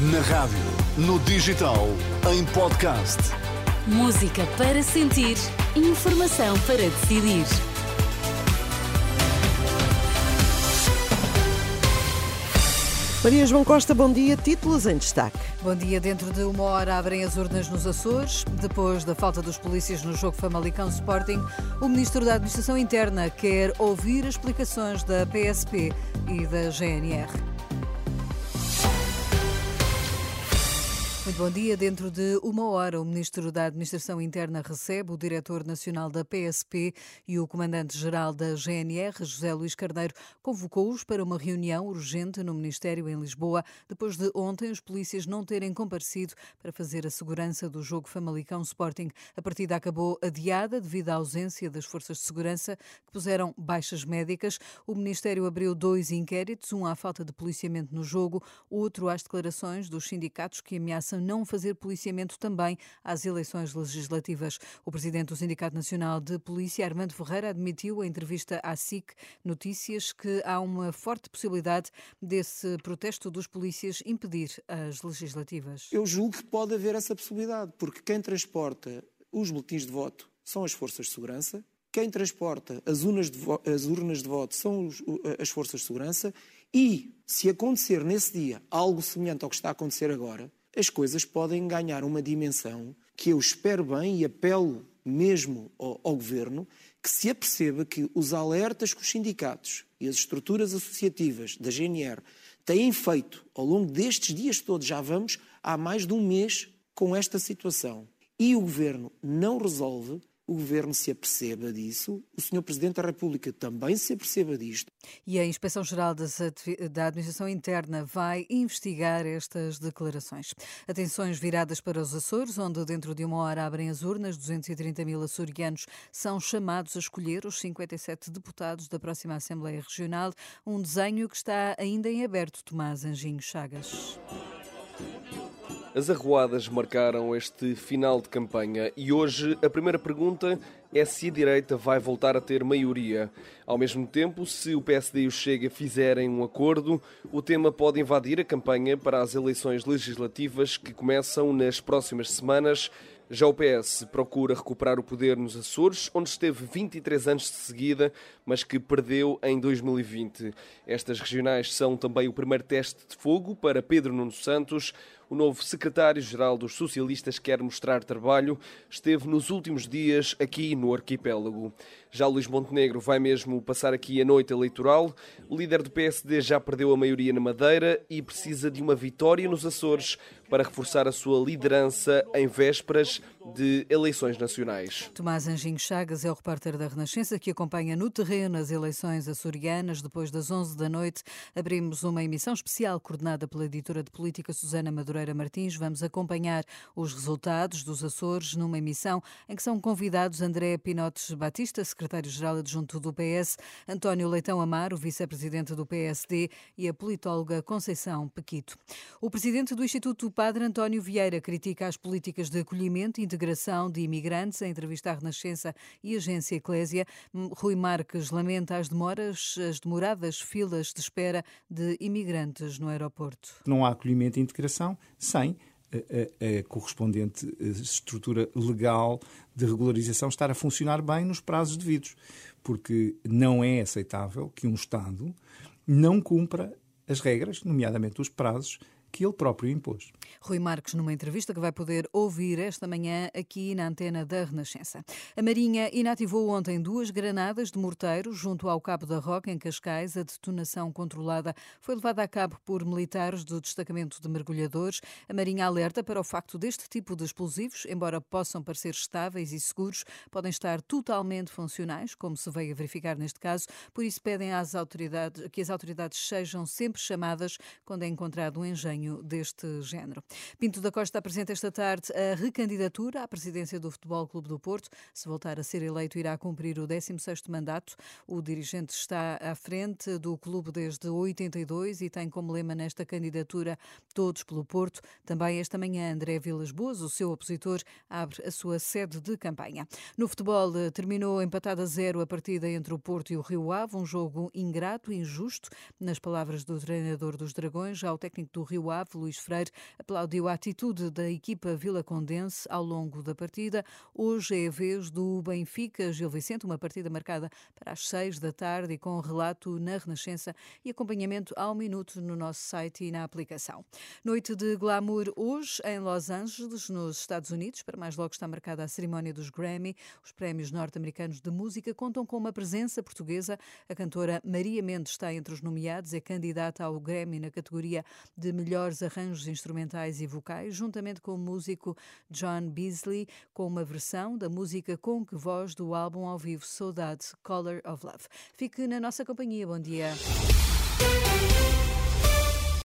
Na rádio, no digital, em podcast. Música para sentir, informação para decidir. Maria João Costa, bom dia. Títulos em destaque. Bom dia. Dentro de uma hora abrem as urnas nos Açores. Depois da falta dos polícias no jogo Famalicão Sporting, o Ministro da Administração Interna quer ouvir as explicações da PSP e da GNR. Muito bom dia. Dentro de uma hora, o Ministro da Administração Interna recebe o Diretor Nacional da PSP e o Comandante-Geral da GNR, José Luís Carneiro, convocou-os para uma reunião urgente no Ministério em Lisboa, depois de ontem os polícias não terem comparecido para fazer a segurança do jogo Famalicão Sporting. A partida acabou adiada devido à ausência das forças de segurança que puseram baixas médicas. O Ministério abriu dois inquéritos, um à falta de policiamento no jogo, outro às declarações dos sindicatos que ameaçam não fazer policiamento também às eleições legislativas. O presidente do Sindicato Nacional de Polícia, Armando Ferreira, admitiu em entrevista à SIC Notícias que há uma forte possibilidade desse protesto dos polícias impedir as legislativas. Eu julgo que pode haver essa possibilidade, porque quem transporta os boletins de voto são as forças de segurança, quem transporta as urnas de, voto, as urnas de voto são os, as forças de segurança e, se acontecer nesse dia algo semelhante ao que está a acontecer agora, as coisas podem ganhar uma dimensão que eu espero bem e apelo mesmo ao, ao governo que se aperceba que os alertas que os sindicatos e as estruturas associativas da GNR têm feito ao longo destes dias todos, já vamos há mais de um mês com esta situação, e o governo não resolve, o governo se aperceba disso, o Sr. Presidente da República também se aperceba disto. E a Inspeção-Geral da Administração Interna vai investigar estas declarações. Atenções viradas para os Açores, onde dentro de uma hora abrem as urnas, 230 mil açorianos são chamados a escolher os 57 deputados da próxima Assembleia Regional, um desenho que está ainda em aberto, Tomás Anjinho Chagas. As arruadas marcaram este final de campanha e hoje a primeira pergunta é se a direita vai voltar a ter maioria. Ao mesmo tempo, se o PSD e o Chega fizerem um acordo, o tema pode invadir a campanha para as eleições legislativas que começam nas próximas semanas. Já o PS procura recuperar o poder nos Açores, onde esteve 23 anos de seguida, mas que perdeu em 2020. Estas regionais são também o primeiro teste de fogo para Pedro Nuno Santos. O novo secretário-geral dos socialistas quer mostrar trabalho. Esteve nos últimos dias aqui no arquipélago. Já Luís Montenegro vai mesmo passar aqui a noite eleitoral. O líder do PSD já perdeu a maioria na Madeira e precisa de uma vitória nos Açores para reforçar a sua liderança em vésperas de eleições nacionais. Tomás Anjinho Chagas é o repórter da Renascença que acompanha no terreno as eleições açorianas. Depois das 11 da noite, abrimos uma emissão especial coordenada pela editora de política Susana Madureira Martins. Vamos acompanhar os resultados dos Açores numa emissão em que são convidados André Pinotes Batista, secretário-geral adjunto do PS, António Leitão Amaro, vice-presidente do PSD e a politóloga Conceição Pequito. O presidente do Instituto Padre António Vieira critica as políticas de acolhimento e integração de imigrantes em entrevista à Renascença e Agência Eclésia. Rui Marques lamenta as demoras, as demoradas filas de espera de imigrantes no aeroporto. Não há acolhimento e integração sem a, a, correspondente eh, estrutura legal de regularização estar a funcionar bem nos prazos devidos. Porque não é aceitável que um Estado não cumpra as regras, nomeadamente os prazos que ele próprio impôs. Rui Marques, numa entrevista que vai poder ouvir esta manhã aqui na antena da Renascença. A Marinha inativou ontem duas granadas de morteiro junto ao Cabo da Roca, em Cascais. A detonação controlada foi levada a cabo por militares do destacamento de mergulhadores. A Marinha alerta para o facto deste tipo de explosivos, embora possam parecer estáveis e seguros, podem estar totalmente funcionais, como se veio a verificar neste caso. Por isso pedem às autoridades que as autoridades sejam sempre chamadas quando é encontrado um engenho deste género. Pinto da Costa apresenta esta tarde a recandidatura à presidência do Futebol Clube do Porto. Se voltar a ser eleito, irá cumprir o 16º mandato. O dirigente está à frente do clube desde 82 e tem como lema nesta candidatura Todos pelo Porto. Também esta manhã, André Vilas Boas, o seu opositor, abre a sua sede de campanha. No futebol, terminou empatada a zero a partida entre o Porto e o Rio Ave, um jogo ingrato e injusto, nas palavras do treinador dos Dragões. Já o técnico do Rio Ave, Luís Freire, aplaudiu a atitude da equipa Vila Condense ao longo da partida. Hoje é a vez do Benfica Gil Vicente, uma partida marcada para as seis da tarde e com relato na Renascença e acompanhamento ao minuto no nosso site e na aplicação. Noite de glamour hoje em Los Angeles, nos Estados Unidos. Para mais logo está marcada a cerimónia dos Grammy. Os prémios norte-americanos de música contam com uma presença portuguesa. A cantora Maria Mendes está entre os nomeados, é candidata ao Grammy na categoria de melhores arranjos instrumentais e vocais, juntamente com o músico John Beasley, com uma versão da música com que voz do álbum ao vivo Saudade Color of Love. Fique na nossa companhia. Bom dia.